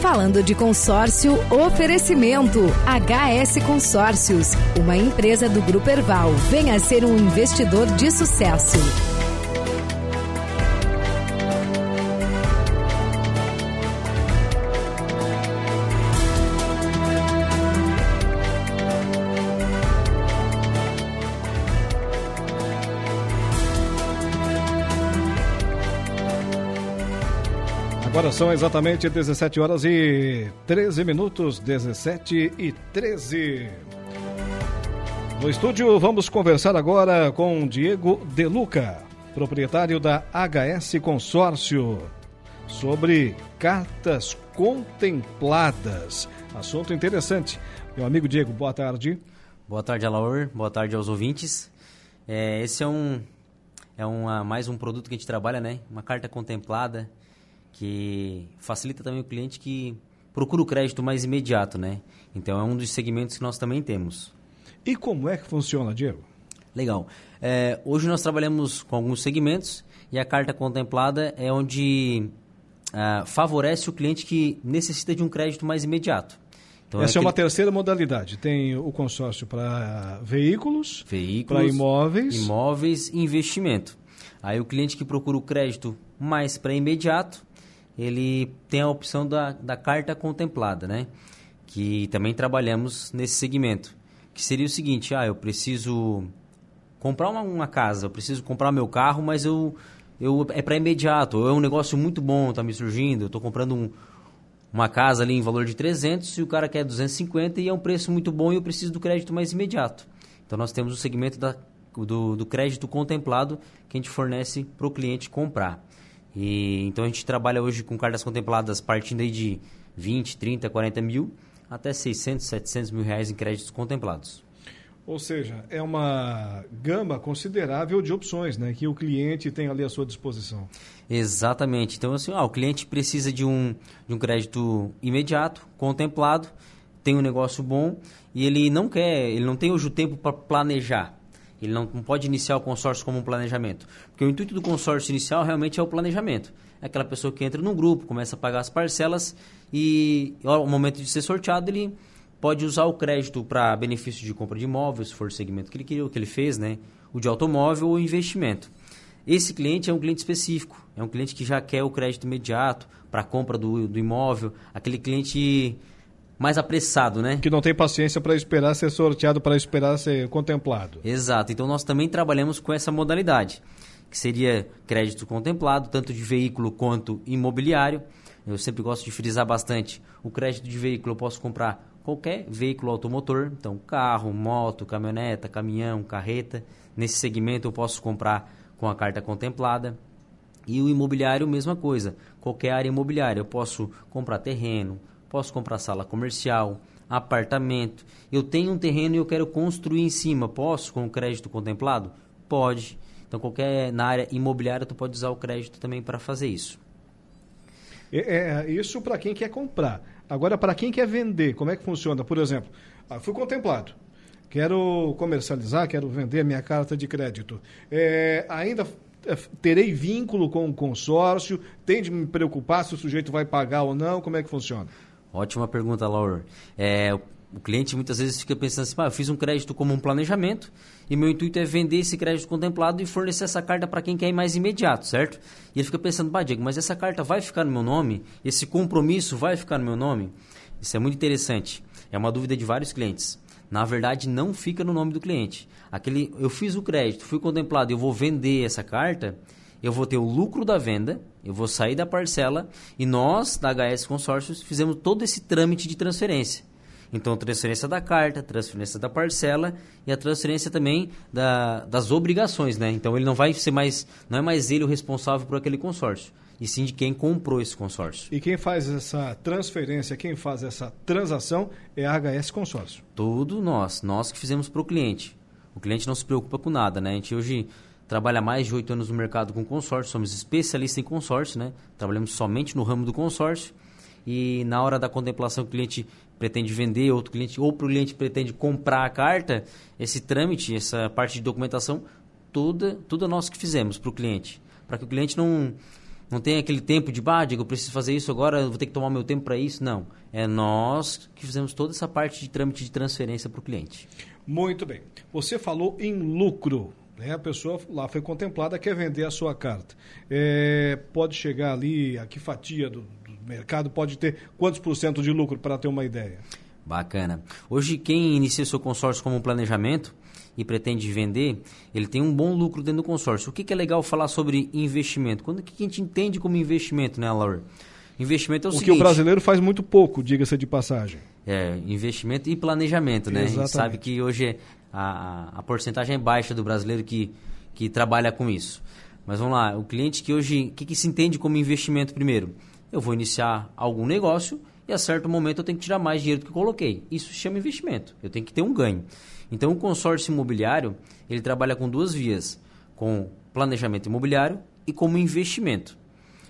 Falando de consórcio, oferecimento HS Consórcios, uma empresa do Grupo Erval. Venha ser um investidor de sucesso. Agora são exatamente 17 horas e 13 minutos, 17 e 13. No estúdio vamos conversar agora com Diego Deluca, proprietário da HS Consórcio, sobre cartas contempladas. Assunto interessante. Meu amigo Diego, boa tarde. Boa tarde, Alaor. Boa tarde aos ouvintes. É, esse é um é uma, mais um produto que a gente trabalha, né? Uma carta contemplada que facilita também o cliente que procura o crédito mais imediato, né? Então é um dos segmentos que nós também temos. E como é que funciona, Diego? Legal. É, hoje nós trabalhamos com alguns segmentos e a carta contemplada é onde uh, favorece o cliente que necessita de um crédito mais imediato. Então, Essa é, aquele... é, uma terceira modalidade. Tem o consórcio para veículos, veículos para imóveis. Imóveis e investimento. Aí o cliente que procura o crédito mais para imediato, ele tem a opção da, da carta contemplada, né? Que também trabalhamos nesse segmento. Que seria o seguinte, ah, eu preciso comprar uma, uma casa, eu preciso comprar meu carro, mas eu, eu é para imediato, é um negócio muito bom, tá me surgindo, eu estou comprando um, uma casa ali em valor de 300 e o cara quer 250 e é um preço muito bom e eu preciso do crédito mais imediato. Então nós temos o segmento da, do, do crédito contemplado que a gente fornece para o cliente comprar. E, então a gente trabalha hoje com cartas contempladas partindo aí de 20, 30, 40 mil até 600, 700 mil reais em créditos contemplados. Ou seja, é uma gama considerável de opções né, que o cliente tem ali à sua disposição. Exatamente. Então, assim, ah, o cliente precisa de um, de um crédito imediato, contemplado, tem um negócio bom e ele não quer, ele não tem hoje o tempo para planejar. Ele não, pode iniciar o consórcio como um planejamento. Porque o intuito do consórcio inicial realmente é o planejamento. É aquela pessoa que entra num grupo, começa a pagar as parcelas e ao momento de ser sorteado ele pode usar o crédito para benefício de compra de imóveis, se for o segmento que ele queria, que ele fez, né? O de automóvel ou investimento. Esse cliente é um cliente específico, é um cliente que já quer o crédito imediato para a compra do, do imóvel, aquele cliente mais apressado, né? Que não tem paciência para esperar ser sorteado, para esperar ser contemplado. Exato. Então nós também trabalhamos com essa modalidade, que seria crédito contemplado, tanto de veículo quanto imobiliário. Eu sempre gosto de frisar bastante. O crédito de veículo eu posso comprar qualquer veículo automotor, então carro, moto, caminhoneta, caminhão, carreta. Nesse segmento eu posso comprar com a carta contemplada. E o imobiliário, mesma coisa. Qualquer área imobiliária, eu posso comprar terreno, Posso comprar sala comercial, apartamento. Eu tenho um terreno e eu quero construir em cima. Posso com o crédito contemplado? Pode. Então, qualquer na área imobiliária, tu pode usar o crédito também para fazer isso. É, é isso para quem quer comprar. Agora, para quem quer vender, como é que funciona? Por exemplo, ah, fui contemplado. Quero comercializar, quero vender minha carta de crédito. É, ainda é, terei vínculo com o consórcio? Tem de me preocupar se o sujeito vai pagar ou não? Como é que funciona? Ótima pergunta, Laura. É, o cliente muitas vezes fica pensando assim, ah, eu fiz um crédito como um planejamento e meu intuito é vender esse crédito contemplado e fornecer essa carta para quem quer ir mais imediato, certo? E ele fica pensando, bah, Diego, mas essa carta vai ficar no meu nome? Esse compromisso vai ficar no meu nome? Isso é muito interessante. É uma dúvida de vários clientes. Na verdade, não fica no nome do cliente. Aquele, eu fiz o crédito, fui contemplado, eu vou vender essa carta, eu vou ter o lucro da venda, eu vou sair da parcela e nós, da HS Consórcios, fizemos todo esse trâmite de transferência. Então, transferência da carta, transferência da parcela e a transferência também da, das obrigações, né? Então, ele não vai ser mais, não é mais ele o responsável por aquele consórcio, e sim de quem comprou esse consórcio. E quem faz essa transferência, quem faz essa transação é a HS Consórcio. Tudo nós, nós que fizemos para o cliente. O cliente não se preocupa com nada, né? A gente hoje trabalha mais de oito anos no mercado com consórcio, somos especialistas em consórcio, né? Trabalhamos somente no ramo do consórcio e na hora da contemplação o cliente pretende vender, outro cliente ou para o cliente pretende comprar a carta, esse trâmite, essa parte de documentação, toda, tudo nós que fizemos para o cliente, para que o cliente não Não tem aquele tempo de, bah, digo, eu preciso fazer isso agora, vou ter que tomar meu tempo para isso. Não. É nós que fizemos toda essa parte de trâmite de transferência para o cliente. Muito bem. Você falou em lucro. Né? A pessoa lá foi contemplada, quer vender a sua carta. É, pode chegar ali, a que fatia do, do mercado pode ter quantos por cento de lucro, para ter uma ideia? Bacana. Hoje, quem inicia seu consórcio como planejamento, e pretende vender, ele tem um bom lucro dentro do consórcio. O que, que é legal falar sobre investimento? Quando que a gente entende como investimento, né, Laura? Investimento é o, o seguinte... que o brasileiro faz muito pouco, diga-se de passagem. É, investimento e planejamento, né? Exatamente. A gente sabe que hoje a, a porcentagem é baixa do brasileiro que, que trabalha com isso. Mas vamos lá, o cliente que hoje, o que, que se entende como investimento primeiro? Eu vou iniciar algum negócio e a certo momento eu tenho que tirar mais dinheiro do que eu coloquei. Isso se chama investimento. Eu tenho que ter um ganho. Então, o consórcio imobiliário, ele trabalha com duas vias, com planejamento imobiliário e como investimento.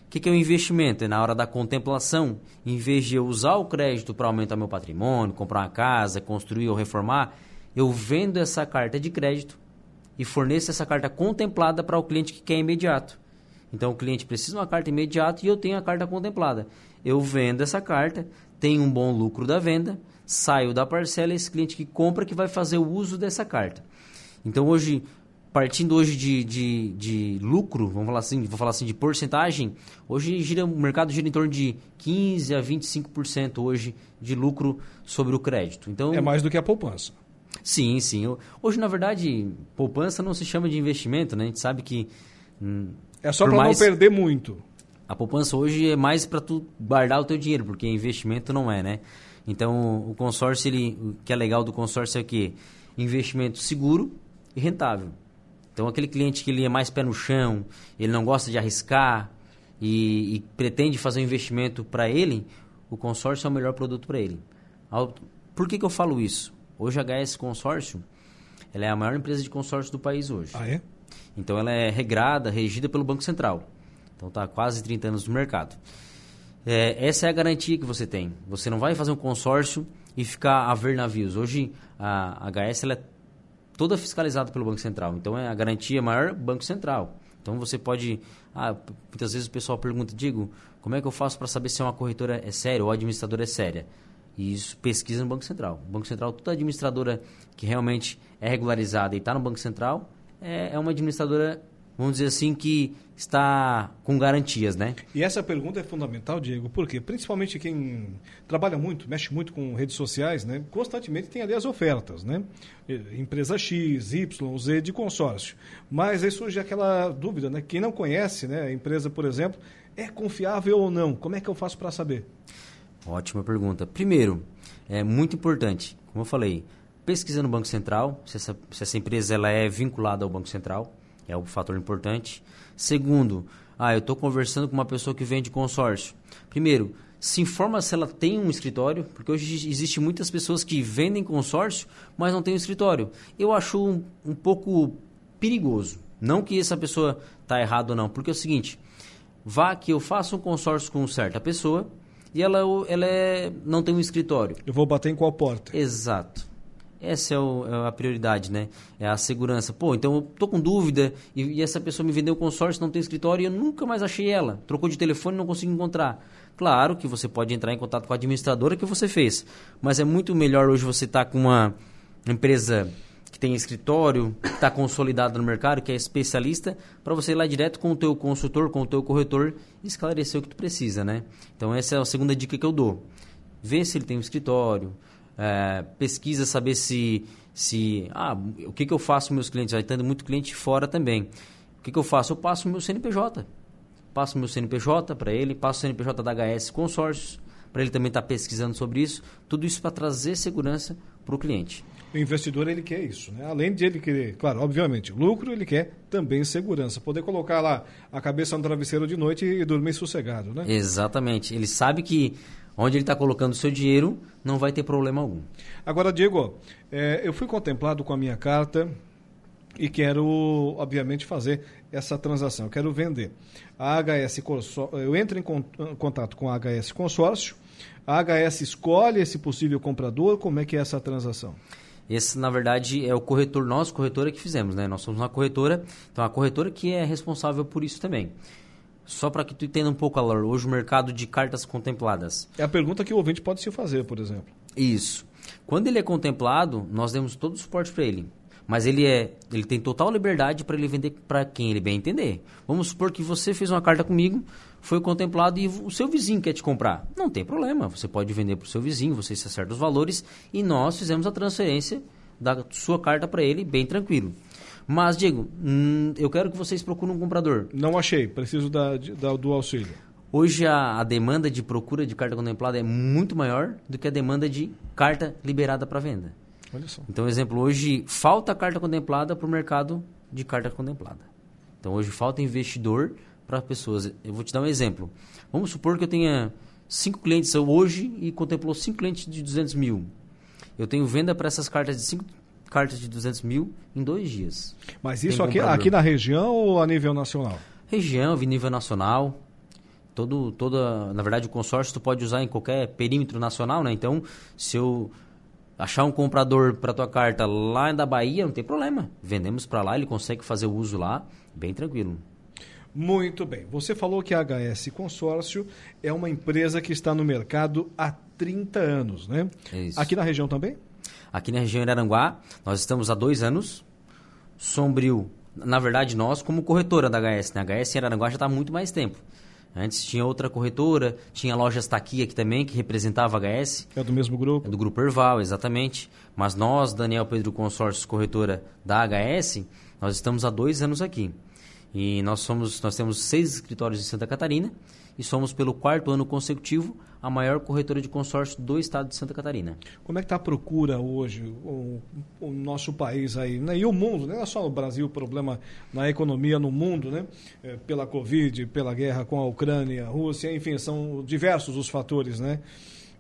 O que, que é o um investimento? É na hora da contemplação, em vez de eu usar o crédito para aumentar meu patrimônio, comprar uma casa, construir ou reformar, eu vendo essa carta de crédito e forneço essa carta contemplada para o cliente que quer imediato. Então o cliente precisa de uma carta imediata e eu tenho a carta contemplada. Eu vendo essa carta, tenho um bom lucro da venda, saio da parcela, esse cliente que compra que vai fazer o uso dessa carta. Então hoje, partindo hoje de, de, de lucro, vamos falar assim, vou falar assim de porcentagem, hoje gira, o mercado gira em torno de 15 a 25% hoje de lucro sobre o crédito. Então é mais do que a poupança. Sim, sim. Hoje, na verdade, poupança não se chama de investimento, né? A gente sabe que. Hum, é só para mais... não perder muito. A poupança hoje é mais para tu guardar o teu dinheiro, porque investimento não é, né? Então, o consórcio, ele, o que é legal do consórcio é que investimento seguro e rentável. Então, aquele cliente que ele é mais pé no chão, ele não gosta de arriscar e, e pretende fazer um investimento para ele, o consórcio é o melhor produto para ele. Por que, que eu falo isso? Hoje a HS Consórcio, ela é a maior empresa de consórcio do país hoje. Ah, é? Então, ela é regrada, regida pelo Banco Central. Então, está quase 30 anos no mercado. É, essa é a garantia que você tem. Você não vai fazer um consórcio e ficar a ver navios. Hoje a, a HS ela é toda fiscalizada pelo Banco Central. Então é a garantia maior Banco Central. Então você pode. Ah, muitas vezes o pessoal pergunta, digo, como é que eu faço para saber se uma corretora é séria ou a administradora é séria? E isso pesquisa no Banco Central. O Banco Central, toda administradora que realmente é regularizada e está no Banco Central, é, é uma administradora vamos dizer assim, que está com garantias, né? E essa pergunta é fundamental, Diego, porque principalmente quem trabalha muito, mexe muito com redes sociais, né? Constantemente tem ali as ofertas, né? Empresa X, Y, Z de consórcio. Mas aí surge aquela dúvida, né? Quem não conhece, né? A empresa, por exemplo, é confiável ou não? Como é que eu faço para saber? Ótima pergunta. Primeiro, é muito importante, como eu falei, pesquisa no Banco Central, se essa, se essa empresa ela é vinculada ao Banco Central é um fator importante. Segundo, ah, eu estou conversando com uma pessoa que vende consórcio. Primeiro, se informa se ela tem um escritório, porque hoje existe muitas pessoas que vendem consórcio, mas não tem um escritório. Eu acho um, um pouco perigoso. Não que essa pessoa está errada ou não, porque é o seguinte, vá que eu faça um consórcio com certa pessoa e ela, ela é, não tem um escritório. Eu vou bater em qual porta? Exato. Essa é, o, é, a prioridade, né? É a segurança. Pô, então eu tô com dúvida e, e essa pessoa me vendeu o consórcio, não tem escritório e eu nunca mais achei ela. Trocou de telefone e não consigo encontrar. Claro que você pode entrar em contato com a administradora que você fez, mas é muito melhor hoje você estar tá com uma empresa que tem escritório, que está consolidada no mercado, que é especialista, para você ir lá direto com o teu consultor, com o teu corretor esclarecer o que tu precisa, né? Então essa é a segunda dica que eu dou. Vê se ele tem um escritório, é, pesquisa saber se, se ah, o que, que eu faço com meus clientes, vai tendo muito cliente fora também. O que, que eu faço? Eu passo o meu CNPJ. Passo o meu CNPJ para ele, passo o CNPJ da HS Consórcios, para ele também estar tá pesquisando sobre isso. Tudo isso para trazer segurança para o cliente. O investidor ele quer isso, né? Além de ele querer, claro, obviamente, lucro, ele quer também segurança, poder colocar lá a cabeça no travesseiro de noite e dormir sossegado, né? Exatamente. Ele sabe que onde ele está colocando o seu dinheiro, não vai ter problema algum. Agora, Diego, é, eu fui contemplado com a minha carta e quero, obviamente, fazer essa transação. Eu quero vender. A HS eu entro em contato com a HS Consórcio, a HS escolhe esse possível comprador, como é que é essa transação? Esse, na verdade, é o corretor, nós, corretora, que fizemos, né? Nós somos uma corretora, então a corretora que é responsável por isso também. Só para que tu entenda um pouco, Alaor, hoje o mercado de cartas contempladas. É a pergunta que o ouvinte pode se fazer, por exemplo. Isso. Quando ele é contemplado, nós demos todo o suporte para ele. Mas ele é, ele tem total liberdade para ele vender para quem ele bem entender. Vamos supor que você fez uma carta comigo, foi contemplado e o seu vizinho quer te comprar. Não tem problema, você pode vender para o seu vizinho, você se acerta os valores e nós fizemos a transferência da sua carta para ele bem tranquilo. Mas, Diego, hum, eu quero que vocês procurem um comprador. Não achei, preciso da, da do auxílio. Hoje a, a, demanda de procura de carta contemplada é muito maior do que a demanda de carta liberada para venda. Olha só. Então, exemplo, hoje falta carta contemplada para o mercado de carta contemplada. Então, hoje falta investidor para pessoas. Eu vou te dar um exemplo. Vamos supor que eu tenha cinco clientes hoje e contemplou cinco clientes de 200 mil. Eu tenho venda para essas cartas de cinco cartas de 200 mil em dois dias. Mas isso aqui, aqui na região ou a nível nacional? Região, nível nacional. Todo, toda, na verdade, o consórcio tu pode usar em qualquer perímetro nacional, né? Então, se eu achar um comprador para tua carta lá da Bahia, não tem problema. Vendemos para lá, ele consegue fazer o uso lá, bem tranquilo. Muito bem. Você falou que a HS Consórcio é uma empresa que está no mercado há 30 anos, né? Isso. Aqui na região também? Aqui na região Araranguá, nós estamos há dois anos. Sombrio, na verdade, nós como corretora da HS, né? A HS em Araranguá já está há muito mais tempo. Antes tinha outra corretora, tinha lojas Taqui aqui também, que representava a HS. É do mesmo grupo? É do grupo Erval, exatamente. Mas nós, Daniel Pedro Consórcios, corretora da HS, nós estamos há dois anos aqui. E nós, somos, nós temos seis escritórios em Santa Catarina e somos, pelo quarto ano consecutivo, a maior corretora de consórcio do estado de Santa Catarina. Como é que está a procura hoje, o, o, nosso país aí, né? e o mundo, né? não é só o Brasil, o problema na economia no mundo, né? É, pela Covid, pela guerra com a Ucrânia, a Rússia, enfim, são diversos os fatores. Né?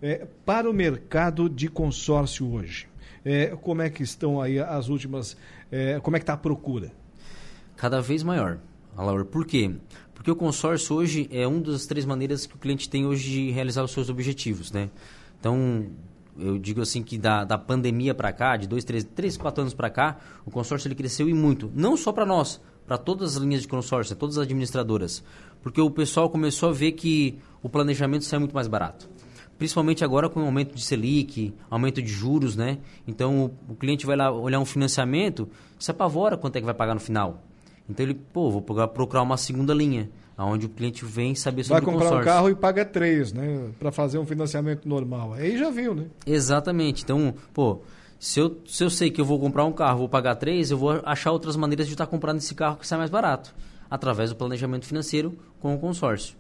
É, para o mercado de consórcio hoje, é, como é que estão aí as últimas, é, como é que está a procura? Cada vez maior. Alaur, por quê? Porque o consórcio hoje é uma das três maneiras que o cliente tem hoje de realizar os seus objetivos, né? Então, eu digo assim que da, da pandemia para cá, de dois, três, três, quatro anos para cá, o consórcio ele cresceu e muito. Não só para nós, para todas as linhas de consórcio, todas as administradoras. Porque o pessoal começou a ver que o planejamento sai muito mais barato. Principalmente agora com o aumento de Selic, aumento de juros, né? Então, o cliente vai lá olhar um financiamento, se apavora quanto é que vai pagar no final. Então ele, pô, vou procurar uma segunda linha, onde o cliente vem saber sobre Vai comprar um carro e paga três, né? Para fazer um financiamento normal. Aí já viu, né? Exatamente. Então, pô, se eu, se eu sei que eu vou comprar um carro, vou pagar três, eu vou achar outras maneiras de estar comprando esse carro que sai mais barato, através do planejamento financeiro com o consórcio.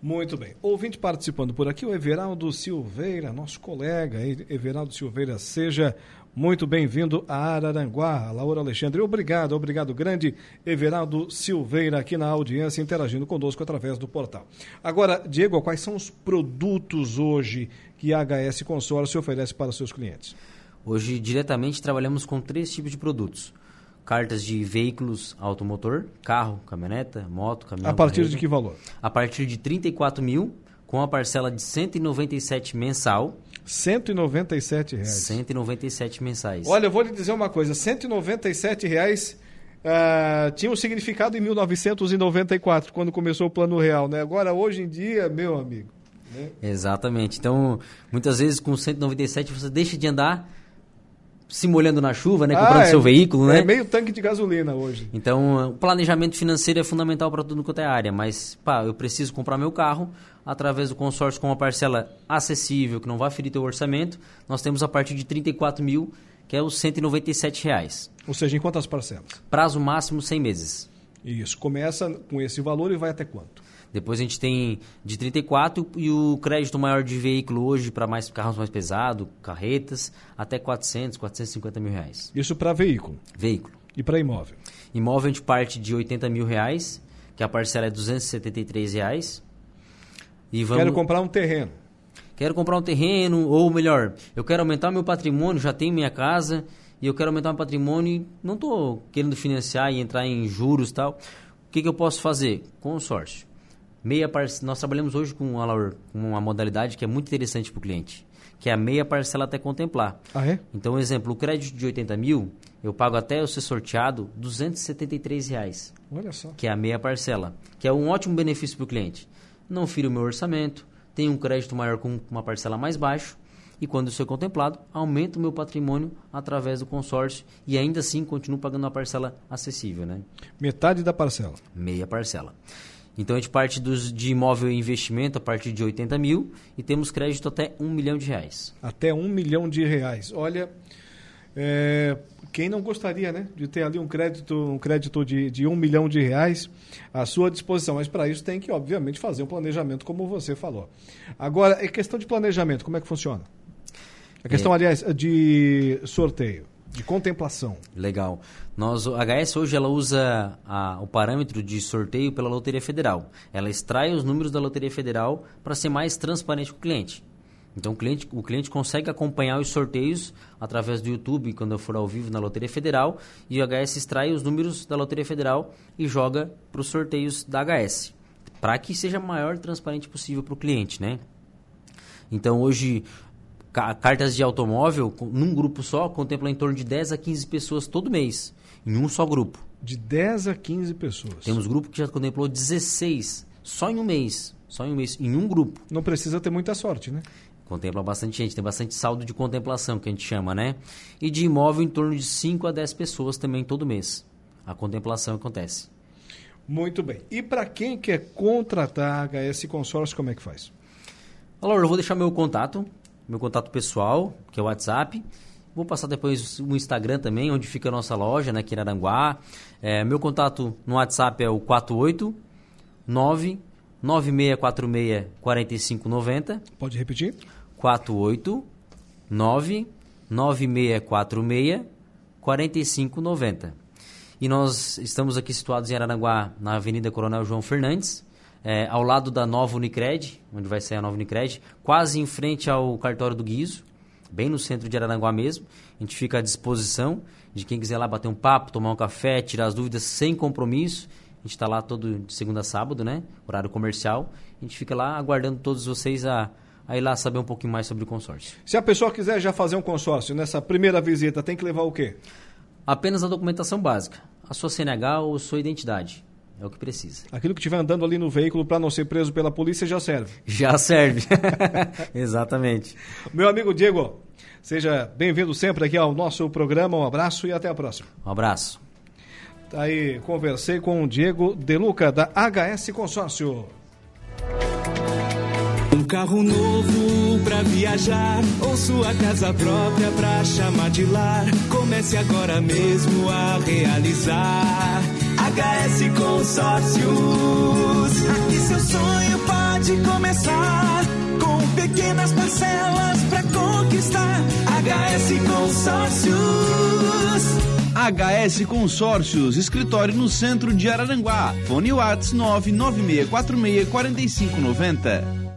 Muito bem. Ouvinte participando por aqui, o Everaldo Silveira, nosso colega, Everaldo Silveira, seja muito bem-vindo a Araranguá, Laura Alexandre. Obrigado, obrigado grande, Everaldo Silveira, aqui na audiência, interagindo conosco através do portal. Agora, Diego, quais são os produtos hoje que a HS Consórcio oferece para seus clientes? Hoje, diretamente, trabalhamos com três tipos de produtos. Cartas de veículos automotor, carro, caminhoneta, moto, caminhão. A partir carrega. de que valor? A partir de 34 mil, com a parcela de 197 mensal 197 reais. 197 mensais. Olha, eu vou lhe dizer uma coisa: 197 reais uh, tinha um significado em 1994, quando começou o Plano Real, né? Agora, hoje em dia, meu amigo. Né? Exatamente. Então, muitas vezes com 197 você deixa de andar se molhando na chuva, né, comprando ah, é, seu veículo, né? É meio tanque de gasolina hoje. Então, o planejamento financeiro é fundamental para tudo quanto é área, mas, pá, eu preciso comprar meu carro através do consórcio com uma parcela acessível, que não vai ferir teu orçamento. Nós temos a partir de 34 mil, que é os 197 reais. Ou seja, em quantas parcelas? Prazo máximo 100 meses. Isso, começa com esse valor e vai até quanto? Depois a gente tem de 34 e o crédito maior de veículo hoje para mais carros mais pesados, carretas, até 400, 450 mil reais. Isso para veículo? Veículo. E para imóvel? Imóvel a gente parte de 80 mil reais, que a parcela é 273 reais. E vamos... Quero comprar um terreno. Quero comprar um terreno, ou melhor, eu quero aumentar meu patrimônio, já tenho minha casa, e eu quero aumentar meu patrimônio não estou querendo financiar e entrar em juros e tal. O que, que eu posso fazer? Consórcio. Meia parce... Nós trabalhamos hoje com uma, com uma modalidade que é muito interessante para o cliente, que é a meia parcela até contemplar. Ah, é? Então, exemplo, o crédito de 80 mil, eu pago até eu ser sorteado 273 reais. Olha só. Que é a meia parcela. Que é um ótimo benefício para o cliente. Não fira o meu orçamento, tem um crédito maior com uma parcela mais baixa e quando isso é contemplado, aumenta o meu patrimônio através do consórcio e ainda assim continuo pagando uma parcela acessível. Né? Metade da parcela. Meia parcela. Então a gente parte dos, de imóvel e investimento a partir de 80 mil e temos crédito até um milhão de reais. Até um milhão de reais. Olha, é, quem não gostaria né, de ter ali um crédito, um crédito de, de um milhão de reais à sua disposição? Mas para isso tem que, obviamente, fazer um planejamento, como você falou. Agora, é questão de planejamento, como é que funciona? A questão, é. aliás, de sorteio, de contemplação. Legal. Nós, a HS hoje ela usa a, o parâmetro de sorteio pela Loteria Federal. Ela extrai os números da Loteria Federal para ser mais transparente com o cliente. Então o cliente, o cliente consegue acompanhar os sorteios através do YouTube quando eu for ao vivo na Loteria Federal e o HS extrai os números da Loteria Federal e joga para os sorteios da HS, para que seja o maior transparente possível para o cliente, né? Então hoje cartas de automóvel num grupo só contempla em torno de 10 a 15 pessoas todo mês, em um só grupo. De 10 a 15 pessoas. Temos grupo que já contemplou 16 só em um mês, só em um mês, em um grupo. Não precisa ter muita sorte, né? Contempla bastante gente, tem bastante saldo de contemplação, que a gente chama, né? E de imóvel em torno de 5 a 10 pessoas também todo mês. A contemplação acontece. Muito bem. E para quem quer contratar a HS Consórcio, como é que faz? Alô, eu vou deixar meu contato, meu contato pessoal, que é o WhatsApp. Vou passar depois o Instagram também, onde fica a nossa loja, né, aqui em Aranguá. É, meu contato no WhatsApp é o 489 9646 4590. Pode repetir? 48 9 9646 4590. E nós estamos aqui situados em Araranguá, na Avenida Coronel João Fernandes, é, ao lado da nova Unicred, onde vai sair a nova Unicred, quase em frente ao cartório do Guizo, bem no centro de Araranguá mesmo. A gente fica à disposição de quem quiser lá bater um papo, tomar um café, tirar as dúvidas sem compromisso. A gente está lá todo de segunda a sábado, né? Horário comercial. A gente fica lá aguardando todos vocês a aí lá saber um pouquinho mais sobre o consórcio. Se a pessoa quiser já fazer um consórcio nessa primeira visita, tem que levar o quê? Apenas a documentação básica, a sua CNH ou sua identidade. É o que precisa. Aquilo que estiver andando ali no veículo para não ser preso pela polícia já serve. Já serve. Exatamente. Meu amigo Diego, seja bem-vindo sempre aqui ao nosso programa. Um abraço e até a próxima. Um abraço. Tá aí, conversei com o Diego Deluca, da HS Consórcio. Um carro novo pra viajar ou sua casa própria pra chamar de lar. Comece agora mesmo a realizar. HS Consórcios. Aqui seu sonho pode começar com pequenas parcelas pra conquistar. HS Consórcios. HS Consórcios, escritório no centro de Araranguá. Fone Whats 996464590.